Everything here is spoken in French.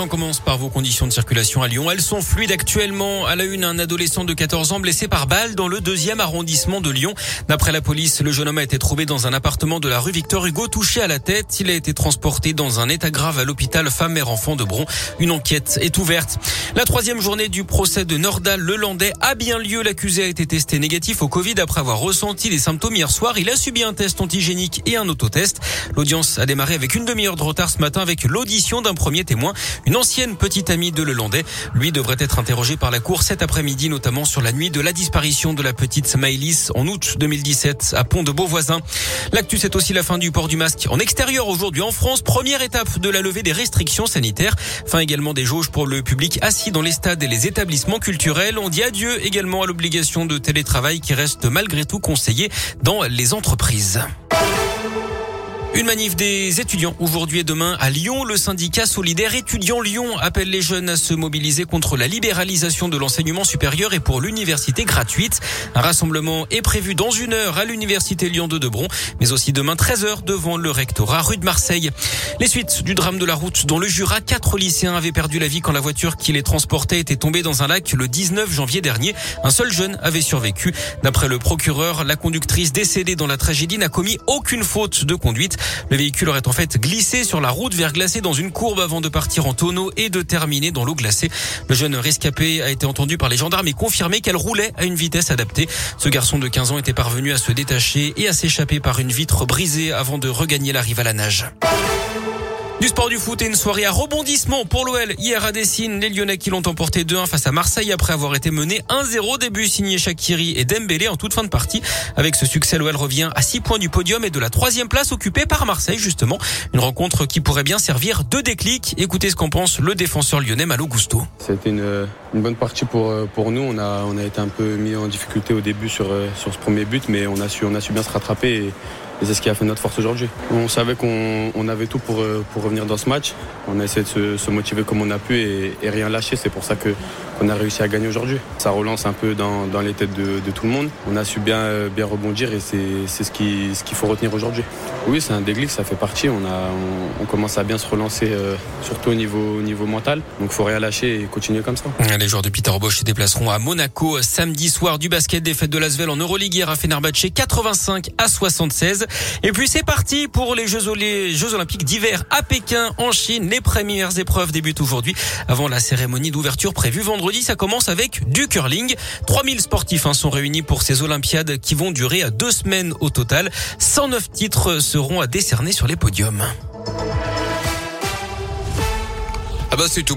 On commence par vos conditions de circulation à Lyon. Elles sont fluides actuellement. À la une, un adolescent de 14 ans blessé par balle dans le deuxième arrondissement de Lyon. D'après la police, le jeune homme a été trouvé dans un appartement de la rue Victor Hugo, touché à la tête. Il a été transporté dans un état grave à l'hôpital femme mère enfant de Bron. Une enquête est ouverte. La troisième journée du procès de Nordal Le Landais a bien lieu. L'accusé a été testé négatif au Covid après avoir ressenti les symptômes hier soir. Il a subi un test antigénique et un autotest. L'audience a démarré avec une demi-heure de retard ce matin avec l'audition d'un premier témoin. Une ancienne petite amie de Lelandais. Lui devrait être interrogé par la cour cet après-midi, notamment sur la nuit de la disparition de la petite Maëlys en août 2017 à Pont de Beauvoisin. L'actu, c'est aussi la fin du port du masque en extérieur aujourd'hui en France. Première étape de la levée des restrictions sanitaires. Fin également des jauges pour le public assis dans les stades et les établissements culturels. On dit adieu également à l'obligation de télétravail qui reste malgré tout conseillée dans les entreprises. Une manif des étudiants aujourd'hui et demain à Lyon. Le syndicat solidaire étudiant Lyon appelle les jeunes à se mobiliser contre la libéralisation de l'enseignement supérieur et pour l'université gratuite. Un rassemblement est prévu dans une heure à l'université Lyon de Debron, mais aussi demain 13h devant le rectorat rue de Marseille. Les suites du drame de la route dont le Jura, quatre lycéens avaient perdu la vie quand la voiture qui les transportait était tombée dans un lac le 19 janvier dernier. Un seul jeune avait survécu. D'après le procureur, la conductrice décédée dans la tragédie n'a commis aucune faute de conduite. Le véhicule aurait en fait glissé sur la route verglacée dans une courbe avant de partir en tonneau et de terminer dans l'eau glacée. Le jeune rescapé a été entendu par les gendarmes et confirmé qu'elle roulait à une vitesse adaptée. Ce garçon de 15 ans était parvenu à se détacher et à s'échapper par une vitre brisée avant de regagner la rive à la nage. Du sport du foot et une soirée à rebondissement pour l'OL. Hier à Dessine, les Lyonnais qui l'ont emporté 2-1 face à Marseille après avoir été mené 1-0 début signé Shakiri et Dembélé en toute fin de partie. Avec ce succès, l'OL revient à 6 points du podium et de la troisième place occupée par Marseille justement. Une rencontre qui pourrait bien servir de déclic. Écoutez ce qu'en pense le défenseur lyonnais Malo Gusto. C'était une, bonne partie pour, pour nous. On a, on a été un peu mis en difficulté au début sur, sur ce premier but, mais on a su, on a su bien se rattraper. Et c'est ce qui a fait notre force aujourd'hui. On savait qu'on on avait tout pour, pour revenir dans ce match. On a essayé de se, se motiver comme on a pu et, et rien lâcher. C'est pour ça que qu'on a réussi à gagner aujourd'hui. Ça relance un peu dans, dans les têtes de, de, tout le monde. On a su bien, bien rebondir et c'est ce qu'il ce qu'il faut retenir aujourd'hui. Oui, c'est un déclic, ça fait partie. On, a, on, on commence à bien se relancer, euh, surtout au niveau, au niveau mental. Donc faut rien lâcher et continuer comme ça. Les joueurs de Peter Bosch se déplaceront à Monaco samedi soir du basket des fêtes de Lasvel en Euroleague hier à Fenerbahçe 85 à 76. Et puis c'est parti pour les Jeux, Olympiques d'hiver à Pékin en Chine. Les premières épreuves débutent aujourd'hui avant la cérémonie d'ouverture prévue vendredi. Ça commence avec du curling. 3000 sportifs hein, sont réunis pour ces Olympiades qui vont durer à deux semaines au total. 109 titres seront à décerner sur les podiums. Ah bah c'est tout.